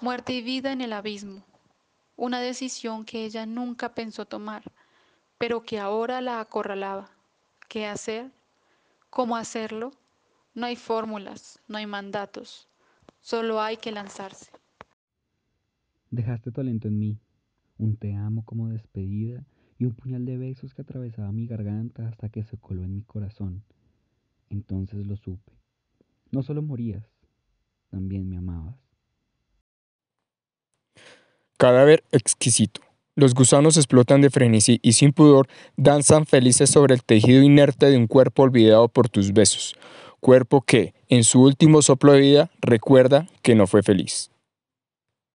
Muerte y vida en el abismo. Una decisión que ella nunca pensó tomar, pero que ahora la acorralaba. ¿Qué hacer? ¿Cómo hacerlo? No hay fórmulas, no hay mandatos, solo hay que lanzarse. Dejaste talento en mí, un te amo como despedida y un puñal de besos que atravesaba mi garganta hasta que se coló en mi corazón. Entonces lo supe. No solo morías, también me amabas. Cadáver exquisito. Los gusanos explotan de frenesí y sin pudor danzan felices sobre el tejido inerte de un cuerpo olvidado por tus besos. Cuerpo que, en su último soplo de vida, recuerda que no fue feliz.